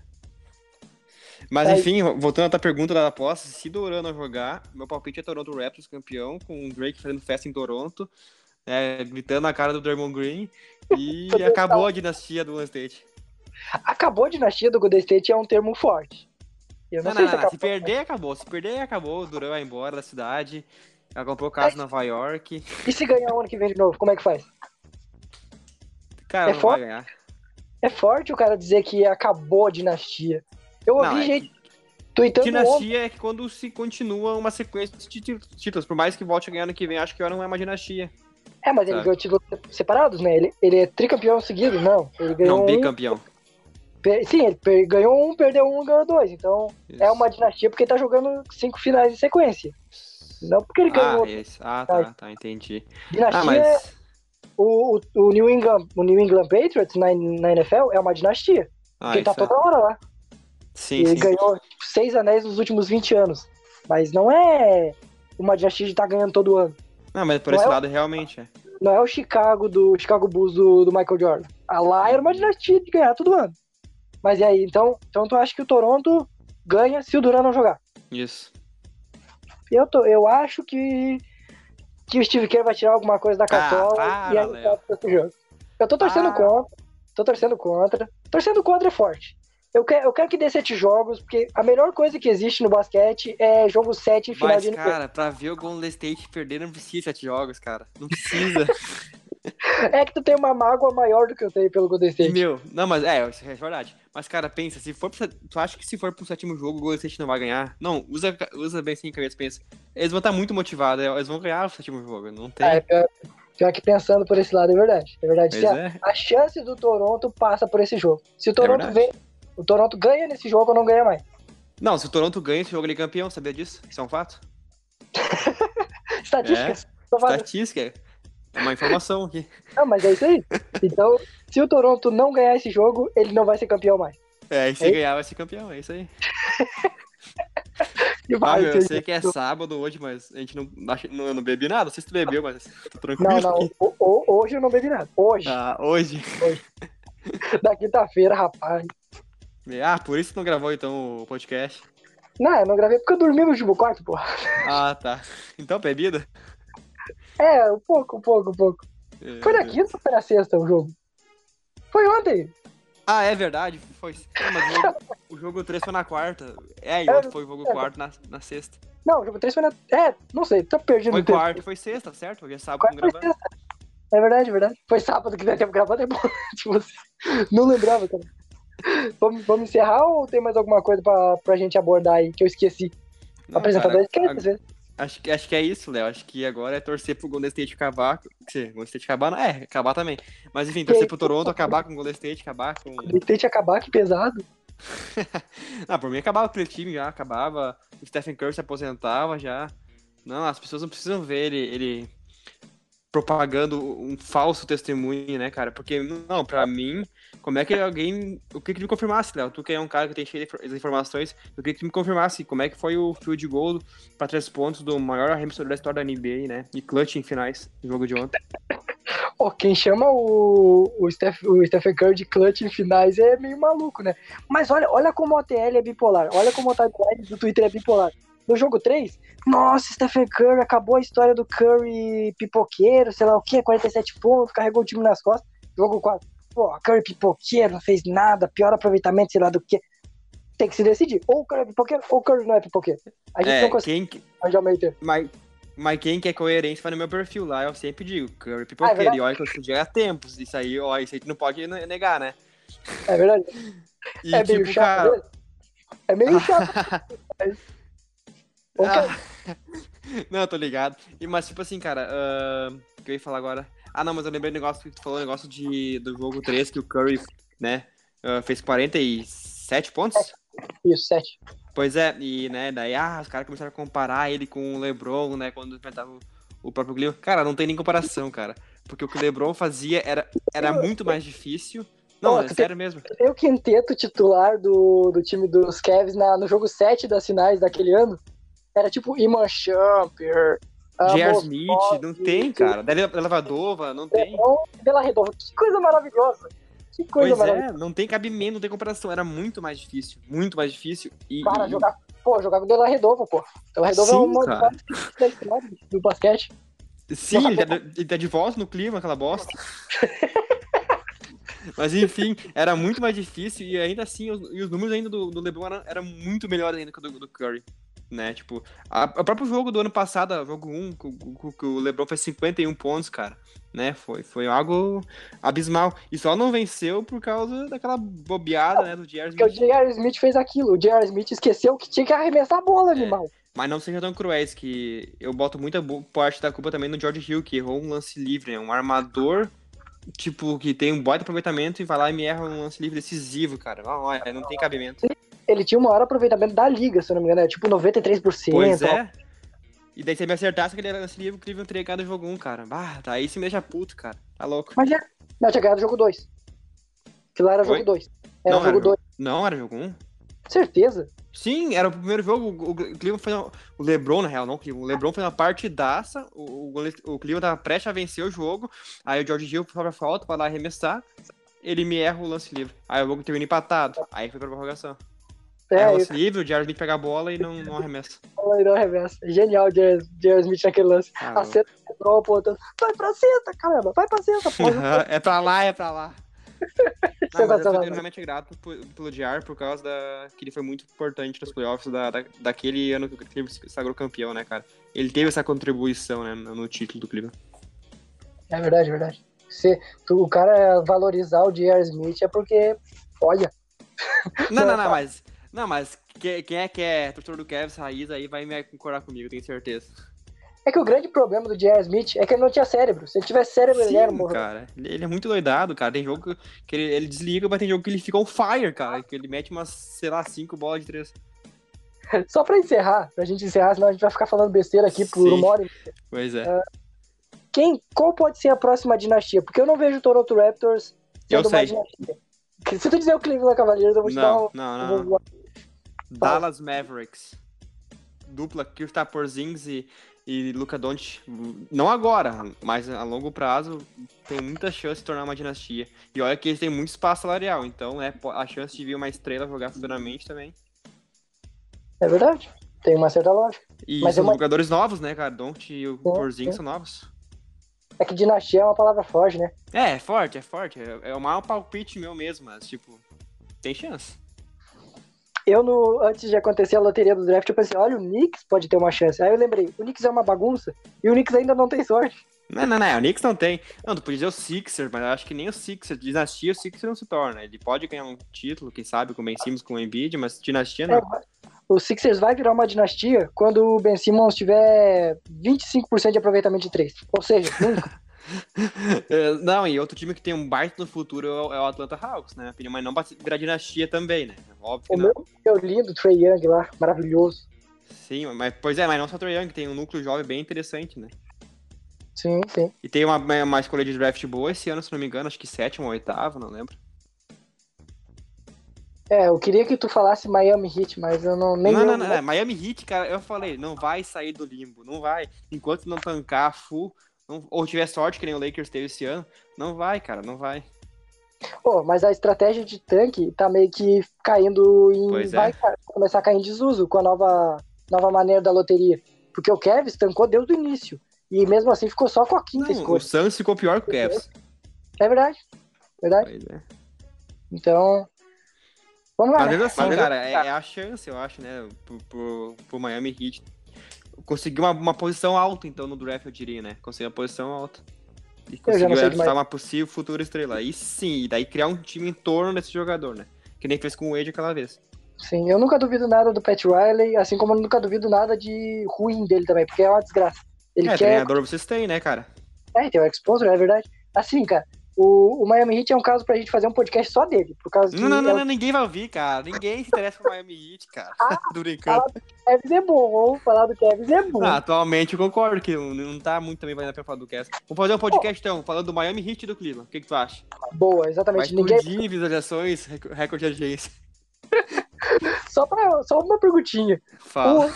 Mas enfim, voltando à tua pergunta da aposta, se Dorano jogar, meu palpite é Toronto Raptors campeão, com o Drake fazendo festa em Toronto, é, gritando na cara do Draymond Green, e acabou a dinastia do One State. Acabou a dinastia do Golden State é um termo forte. Eu não, não, não, se, não. se perder, acabou. Se perder, acabou. O Duran vai embora da cidade. Ela comprou casa em Nova York. E se ganhar o ano que vem de novo, como é que faz? Cara, é não forte? vai ganhar. É forte o cara dizer que acabou a dinastia. Eu ouvi não, é gente tweetando. Dinastia é quando se continua uma sequência de títulos. Por mais que volte a ganhar ano que vem, acho que não é uma dinastia. É, mas ele ganhou títulos separados, né? Ele, ele é tricampeão seguido, não. Ele ganhou não, bicampeão. Um... Sim, ele ganhou um, perdeu um, ganhou dois. Então isso. é uma dinastia porque ele tá jogando cinco finais em sequência. Não porque ele ganhou. Ah, isso. ah tá, tá, entendi. Dinastia, ah, mas... o, o, New England, o New England Patriots na, na NFL é uma dinastia. Ah, porque ele tá é. toda hora lá. Sim, ele sim. ganhou seis anéis nos últimos 20 anos. Mas não é uma dinastia de estar tá ganhando todo ano. Não, mas por não esse é lado realmente é. não é o Chicago do Chicago Bulls do, do Michael Jordan. A lá era uma dinastia de ganhar todo ano. Mas e aí, então, então tu acha que o Toronto ganha se o Duran não jogar? Isso. Eu, tô, eu acho que, que o Steve Kerr vai tirar alguma coisa da cartola para, e aí vai pro jogo. Eu tô torcendo Ah. contra. Tô torcendo contra. Torcendo contra é forte. Eu quero, eu quero que dê sete jogos, porque a melhor coisa que existe no basquete é jogo 7 e final Mas, de NBA. cara, pra ver o Golden State perder, não precisa de sete jogos, cara. Não precisa. É que tu tem uma mágoa maior do que eu tenho pelo Golden State. meu, não, mas é, isso é verdade. Mas, cara, pensa, se for pro, tu acha que se for pro sétimo jogo, o Golden State não vai ganhar? Não, usa, usa bem sem cabeça, pensa. Eles vão estar muito motivados, eles vão ganhar o sétimo jogo, não tem. É, pior, pior que pensando por esse lado, é verdade. É verdade. Se a- é. A chance do Toronto passa por esse jogo. Se o Toronto verdade. vem, o Toronto ganha nesse jogo ou não ganha mais. Não, se o Toronto ganha esse jogo, ele é campeão, sabia disso? Isso é um fato? Estatísticas. faz- Estatística, é uma informação aqui. Não, mas é isso aí. Então, se o Toronto não ganhar esse jogo, ele não vai ser campeão mais. É, e se É? ganhar, vai ser campeão, é isso aí. E Ah, eu sei que é sábado hoje, mas a gente não, não, eu não bebi nada, não sei se tu bebeu, mas tô tranquilo. Não, não. o- o- hoje eu não bebi nada. Hoje, Ah, hoje. da quinta-feira, rapaz. Ah, por isso não gravou então o podcast. Não, eu não gravei porque eu dormi no último quarto, pô. Ah, tá. Então, bebida? É, um pouco, um pouco, um pouco. É, Foi na quinta ou foi na sexta o jogo? Foi ontem. Ah, é verdade. Foi. Não, mas o jogo, o jogo 3 foi na quarta. É, e É, foi o jogo é. 4 na, na sexta. Não, o jogo 3 foi na. É, não sei, tô perdido Foi e foi sexta, certo? Hoje é sábado foi gravando. sexta. É verdade, é verdade. Foi sábado que nós temos gravado, é bom. tipo não lembrava, cara. Vamos, vamos encerrar ou tem mais alguma coisa pra, pra gente abordar aí que eu esqueci? Não, apresentador esquece, às vezes. acho, que- acho que é isso, Léo. Acho que agora é torcer pro Golden State acabar. Quer Golden State acabar, não é, acabar também. Mas enfim, torcer pro Toronto, acabar com o Golden State, acabar com. Tente acabar, que pesado. Ah, por mim acabava aquele time já, acabava. O Stephen Curry se aposentava já. Não, as pessoas não precisam ver ele, ele propagando um falso testemunho, né, cara? Porque, não, pra mim, como é que alguém. Eu queria que me confirmasse, Léo. Tu que é um cara que tem cheio de informações, eu queria que me confirmasse como é que foi o field goal pra três pontos do maior arremessador da história da NBA, né? E clutch em finais no jogo de ontem. Ó, quem chama o, o, Steph, o Stephen Curry de clutch em finais é meio maluco, né? Mas olha, olha como a TL é bipolar. Olha como a timeline do Twitter é bipolar. No jogo 3, nossa, Stephen Curry acabou a história do Curry pipoqueiro, sei lá o que, 47 pontos, carregou o time nas costas. Jogo 4, pô, Curry pipoqueiro, não fez nada, pior aproveitamento, sei lá do que. Tem que se decidir. Ou o Curry é pipoqueiro, ou o Curry não é pipoqueiro. A gente É, não consegue quem, arranjar o meio termo. mas, mas quem quer coerência vai no meu perfil lá, eu sempre digo, Curry Ah, é pipoqueiro, e olha que eu estudei há tempos, isso aí, ó, isso aí tu não pode ne- negar, né? É verdade? E é meio tipo, chato cara? É meio chato. Ah, não, tô ligado. E, mas, tipo assim, cara, ah, o que eu ia falar agora? Ah, não, mas eu lembrei do negócio que tu falou, negócio de, do jogo 3, que o Curry, né, ah, fez 47 pontos? Isso, 7. Pois é, e, né, daí, ah, os caras começaram a comparar ele com o LeBron, né, quando enfrentava o, o próprio Cleveland. Cara, não tem nem comparação, cara. Porque o que o LeBron fazia era, era muito mais difícil. Não, Ó, é tem- sério mesmo. Tem o quinteto titular do, do time dos Cavs na, no jogo 7 das finais daquele ano. Era tipo Iman Shumper. ah, J.R. Smith, não tem, cara. Da Levadova, não tem. Bela Redonda. Que coisa maravilhosa. Que coisa Pois maravilhosa. é, não tem cabimento, não tem comparação. Era muito mais difícil, muito mais difícil. E, Cara, e- jogar, pô, jogar com Della Redova, pô. Della Redova é uma cara. das da história do basquete. Sim, ele tá, ele tá de volta no clima, aquela bosta. Mas enfim, era muito mais difícil e ainda assim, os, e os números ainda do, do LeBron eram, eram muito melhores ainda que o do, do Curry. Né, tipo, a- o próprio jogo do ano passado, jogo 1, que, o- que o LeBron fez 51 pontos, cara, né, foi, foi algo abismal. E só não venceu por causa daquela bobeada, né, do J.R. Porque o Smith. J.R. Smith fez aquilo. O J.R. Smith esqueceu que tinha que arremessar a bola, É. animal. Mas não sejam tão cruéis, que eu boto muita parte da culpa também no George Hill, que errou um lance livre, né? Um armador, tipo, que tem um baita aproveitamento e vai lá e me erra um lance livre decisivo, cara. Olha, não tem cabimento. Ele tinha o maior aproveitamento da liga, se eu não me engano. É tipo 93%. Pois é. E daí se ele me acertasse aquele lance livre, o Cleveland teria ganhado o jogo 1, cara. Bah, tá aí se me deixa puto, cara. Tá louco. Mas já. Não, tinha ganhado o jogo 2. Aquilo lá era Oi? jogo 2. Era Não, jogo era 2. Não, era jogo 1? Certeza. Sim, era o primeiro jogo. O, o Cleveland foi. Uma, o LeBron, na real, não. O LeBron foi uma partidaça. O, o, o Cleveland tava prestes a vencer o jogo. Aí o George Hill foi pra falta pra lá arremessar. Ele me erra o lance livre. Aí o jogo termina empatado. Aí foi pra prorrogação. É, é lance livre, o Jared Smith pega a bola e não, não arremessa. E não arremessa. Genial o Jared, Smith naquele lance. Ah, a cesta LeBron apontando. Vai pra cesta, caramba. Vai pra cesta, porra. é pra lá, é pra lá. Não, mas eu sou realmente grato pelo Diar por causa da que ele foi muito importante nos playoffs da, da, daquele ano que o se sagrou campeão, né, cara? Ele teve essa contribuição, né, no título do Cleveland. É verdade, é verdade. Se tu, o cara valorizar o J.R. Smith é porque, olha. Não, não, não, mas. Não, mas quem é que é torcedor do Cavs raiz aí vai me concordar comigo, tenho certeza. É que o grande problema do J.R. Smith é que ele não tinha cérebro. Se ele tivesse cérebro, Sim, ele era um cara. Ele é muito doidado, cara. Tem jogo que ele, ele, desliga, mas tem jogo que ele fica on fire, cara. Que ele mete umas, sei lá, cinco bolas de três. Só pra encerrar, pra gente encerrar, senão a gente vai ficar falando besteira aqui por Sim. uma hora. Pois é. Uh, quem, qual pode ser a próxima dinastia? Porque eu não vejo o Toronto Raptors sendo uma dinastia. Se tu dizer o Cleveland Cavaliers, eu vou te não, dar um... Não, não, não. Dallas Mavericks. Dupla Kristaps Porzingis e e Luca Doncic, não agora, mas a longo prazo, tem muita chance de tornar uma dinastia. E olha que eles têm muito espaço salarial, então é a chance de vir uma estrela jogar futuramente também. É verdade, tem uma certa lógica. E mas são é uma... jogadores novos, né, cara? Doncic e o Porzingis são novos. É que dinastia é uma palavra forte, né? É, é forte, é forte. É, é o maior palpite meu mesmo, mas, tipo, tem chance. Eu, no, antes de acontecer a loteria do draft, eu pensei, olha, o Knicks pode ter uma chance. Aí eu lembrei, o Knicks é uma bagunça e o Knicks ainda não tem sorte. Não, não, não, o Knicks não tem. Não, tu podia dizer o Sixers, mas eu acho que nem o Sixers, dinastia, o Sixers não se torna. Ele pode ganhar um título, quem sabe, com o Ben Simmons, com o Embiid, mas dinastia não. É, o Sixers vai virar uma dinastia quando o Ben Simmons tiver 25% de aproveitamento de 3. Ou seja, nunca. É, não, e outro time que tem um baita no futuro é o Atlanta Hawks, né? Mas não pra virar dinastia também, né? Óbvio que o não. Meu lindo Trey Young lá, maravilhoso. Sim, mas pois é, mas não só Trey Young, tem um núcleo jovem bem interessante, né? Sim, sim. E tem uma, uma escolha de draft boa esse ano, se não me engano, acho que sétimo ou oitavo, não lembro. É, eu queria que tu falasse Miami Heat, mas eu não nem. Não, não, não, não, Miami Heat, cara, eu falei, não vai sair do limbo, não vai. Enquanto não tancar full, não, ou tiver sorte, que nem o Lakers teve esse ano, não vai, cara, não vai. Pô, mas a estratégia de tanque tá meio que caindo em. Pois vai é. começar a cair em desuso com a nova, nova maneira da loteria. Porque o Kevs tancou desde o início. E mesmo assim ficou só com a quinta não, escolha. O Suns ficou pior que o Cavs. É verdade. Verdade. É. Então. Vamos lá. Mas né? assim, Mas, cara, é, é, a chance, eu acho, né? Pro, pro, pro Miami Heat conseguiu uma, uma posição alta, então, no draft, eu diria, né? Conseguiu uma posição alta. E conseguiu ajustar uma possível futura estrela. E sim, e daí criar um time em torno desse jogador, né? Que nem fez com o Wade aquela vez. Sim, eu nunca duvido nada do Pat Riley, assim como eu nunca duvido nada de ruim dele também, porque é uma desgraça. Ele é, quer... treinador vocês têm, né, cara? É, tem o Exposure, é verdade. Assim, cara, o, o Miami Heat é um caso pra gente fazer um podcast só dele. Por causa não, não, não, é não, ninguém vai ouvir, cara. Ninguém se interessa por Miami Heat, cara. Ah, do brincando. Falar do Kevin é bom, vamos falar do Kevin é bom. Ah, atualmente eu concordo que não tá muito também valendo a pena falar do Cast. Vamos fazer um podcast então, falando do Miami Heat e do Cleveland. O que, que tu acha? Boa, exatamente. Vai ninguém... visualizações, recorde de audiência. só, pra, só uma perguntinha. Fala. O,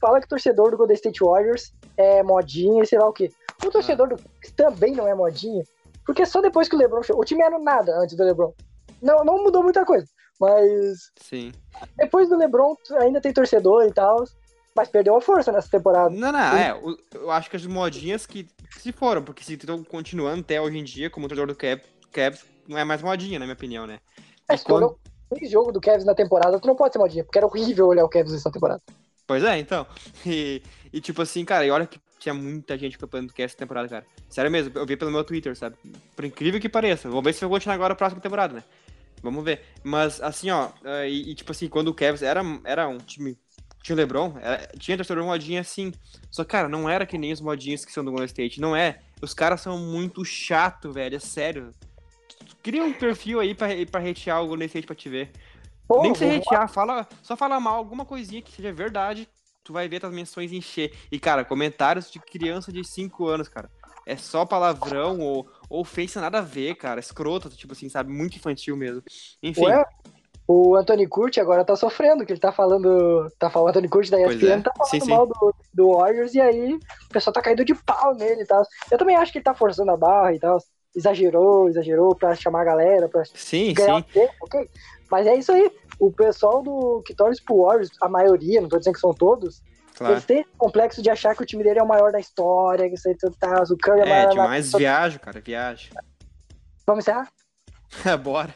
fala que o torcedor do Golden State Warriors é modinha e sei lá o quê. O torcedor ah. do também não é modinha. Porque só depois que o LeBron chegou. O time era nada antes do LeBron. Não, não mudou muita coisa. Mas. Sim. Depois do LeBron, ainda tem torcedor e tal. Mas perdeu a força nessa temporada. Não, não, é. Eu acho que as modinhas que se foram, porque se estão continuando até hoje em dia como torcedor do Cavs, não é mais modinha, na minha opinião, né? É, se quando... tu jogo do Cavs na temporada, tu não pode ser modinha, porque era horrível olhar o Cavs nessa temporada. Pois é, então. E, e tipo assim, cara, e olha que tinha muita gente campeando que essa temporada, cara. Sério mesmo, eu vi pelo meu Twitter, sabe? Por incrível que pareça. Vamos ver se vai continuar agora a próxima temporada, né? Vamos ver. Mas, assim, ó, eh, e, e tipo assim, quando o Cavs era, era um time. Tinha o LeBron, era, tinha torcedor modinha assim. Só, cara, não era que nem os modinhos que são do Golden State. Não é. Os caras são muito chato, velho. É sério. Cria um perfil aí pra, pra hatear o Golden State pra te ver. Pô, Nem que você hatear, fala, só fala mal alguma coisinha que seja verdade tu vai ver as menções encher. E, cara, comentários de criança de 5 anos, cara. É só palavrão ou, ou ofensa nada a ver, cara. Escroto, tipo assim, sabe? Muito infantil mesmo. Enfim. Ué? O Anthony Curti agora tá sofrendo, que ele tá falando. Tá falando, o Anthony Curti da ESPN é. tá falando sim, sim. mal do, do Warriors e aí o pessoal tá caindo de pau nele e tal. Eu também acho que ele tá forçando a barra e tal. Exagerou, exagerou pra chamar a galera, pra Sim, ganhar sim. tempo, ok? Mas é isso aí. O pessoal do que torce pro Warriors, a maioria, não tô dizendo que são todos, Claro. eles têm esse complexo de achar que o time dele é o maior da história, que isso aí tudo tá, o Curry é, É, maior. demais viagem, cara, viagem. Vamos encerrar? Bora.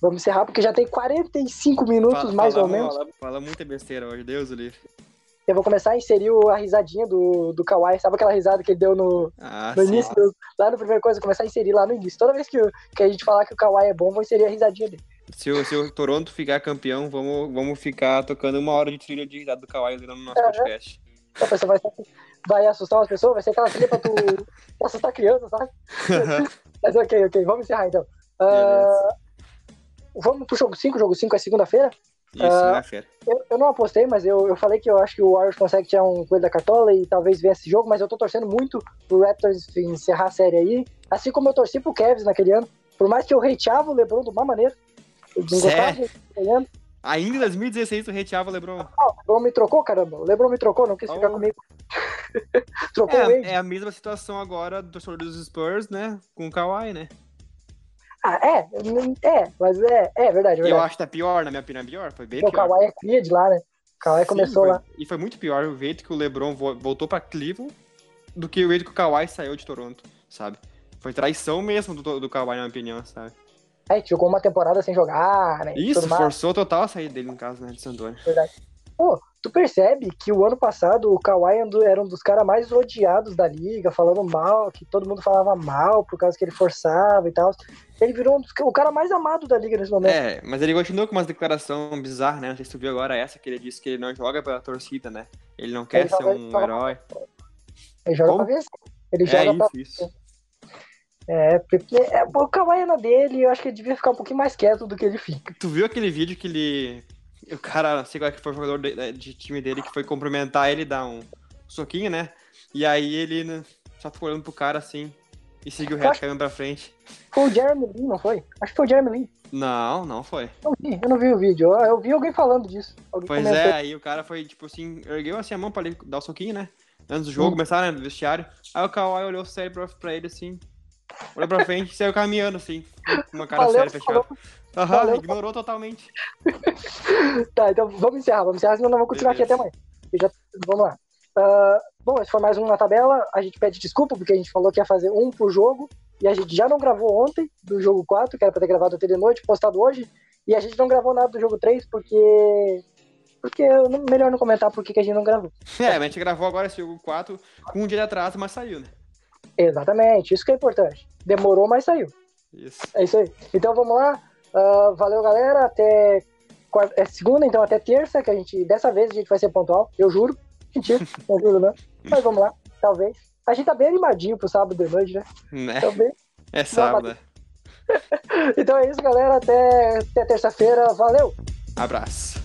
Vamos encerrar, porque já tem 45 minutos, Fala- mais ou fala- menos. Fala, fala muita besteira hoje, Deus o livre. Eu vou começar a inserir a risadinha do, do Kawhi. Sabe aquela risada que ele deu no, Ah, no início? do- lá no primeiro coisa, começar a inserir lá no início. Toda vez que, que a gente falar que o Kawhi é bom, vou inserir a risadinha dele. Se o, se o Toronto ficar campeão, vamos, vamos ficar tocando uma hora de trilha de risada do Kawhi no nosso podcast. A pessoa vai, vai assustar as pessoas, vai ser aquela trilha pra tu assustar criança, sabe? Mas ok, ok, vamos encerrar então. Ah, vamos pro jogo 5, jogo 5 é segunda-feira. Isso, fera? Eu, eu não apostei, mas eu, eu falei que eu acho que o Warriors consegue tirar um coelho da cartola e talvez vença esse jogo, mas eu tô torcendo muito pro Raptors encerrar a série aí. Assim como eu torci pro Cavs naquele ano. Por mais que eu hateava o LeBron de uma maneira. Dele ganhando. Ainda em 2016 tu hateava o LeBron. Ah, o LeBron me trocou, caramba. O LeBron me trocou, não quis ficar Oh. comigo. trocou o É, é a mesma situação agora do torcedor dos Spurs, né? Com o Kawhi, né? Ah, é, é, mas é, é verdade, é E eu verdade. acho que tá pior, na minha opinião, é pior. Foi bem o pior. Kawhi é cria de lá, né? O Kawhi Sim, começou foi- lá. E foi muito pior o jeito que o LeBron vo- voltou pra Cleveland do que o jeito que o Kawhi saiu de Toronto, sabe? Foi traição mesmo do, do Kawhi, na minha opinião, sabe? É, jogou uma temporada sem jogar, né? Isso, forçou total a sair dele, no caso, né, de San Antonio. Pô, tu percebe que o ano passado o Kawhi era um dos caras mais odiados da liga, falando mal, que todo mundo falava mal por causa que ele forçava e tal. Ele virou um dos- o cara mais amado da liga nesse momento. É, mas ele continuou com umas declarações bizarras, né? Não sei se tu viu agora essa, que ele disse que ele não joga pela torcida, né? Ele não quer Ele ser joga- um herói. Ele joga Como? pra vencer. Ele É joga pra. isso, isso. É, porque é, o Kawhi é na dele, eu acho que ele devia ficar um pouquinho mais quieto do que ele fica. Tu viu aquele vídeo que ele. O cara, sei qual é que foi o jogador de, de time dele que foi cumprimentar ele, dar um soquinho, né? E aí ele né, só ficou olhando pro cara assim e seguiu reto, acho- caindo pra frente. Foi o Jeremy Lin, não foi? Acho que foi o Jeremy Lin. Não, não foi. Eu, vi, eu não vi o vídeo, eu, eu vi alguém falando disso. Alguém Pois comentou. é, aí o cara foi, tipo assim, ergueu assim a mão pra ele dar o soquinho, né? Antes do jogo, Hum. começar, né, no vestiário. Aí o Kawhi olhou sério pra, pra ele, assim, olhou pra frente e saiu caminhando, assim, com uma cara Valeu, séria fechada. Aham, ignorou totalmente. Tá, então vamos encerrar, vamos encerrar, senão nós vamos continuar Beleza. aqui até amanhã. Já, vamos lá. Ah, bom, esse foi mais um na tabela. A gente pede desculpa porque a gente falou que ia fazer um por jogo. E a gente já não gravou ontem do jogo 4, que era pra ter gravado até de noite, postado hoje. E a gente não gravou nada do jogo 3 porque. Porque não- melhor não comentar por que a gente não gravou. É, mas a gente gravou agora esse jogo 4 com um dia de atraso, mas saiu, né? Exatamente, isso que é importante. Demorou, mas saiu. Isso. É isso aí. Então vamos lá. Ah, valeu, galera. Até quarta- é segunda, então até terça, que a gente. Dessa vez a gente vai ser pontual, eu juro. Mentira, não juro não. Mas vamos lá, talvez. A gente tá bem animadinho pro sábado de noite, né? Né? Bem- É sábado, então é isso, galera. Até, até terça-feira. Valeu! Abraço.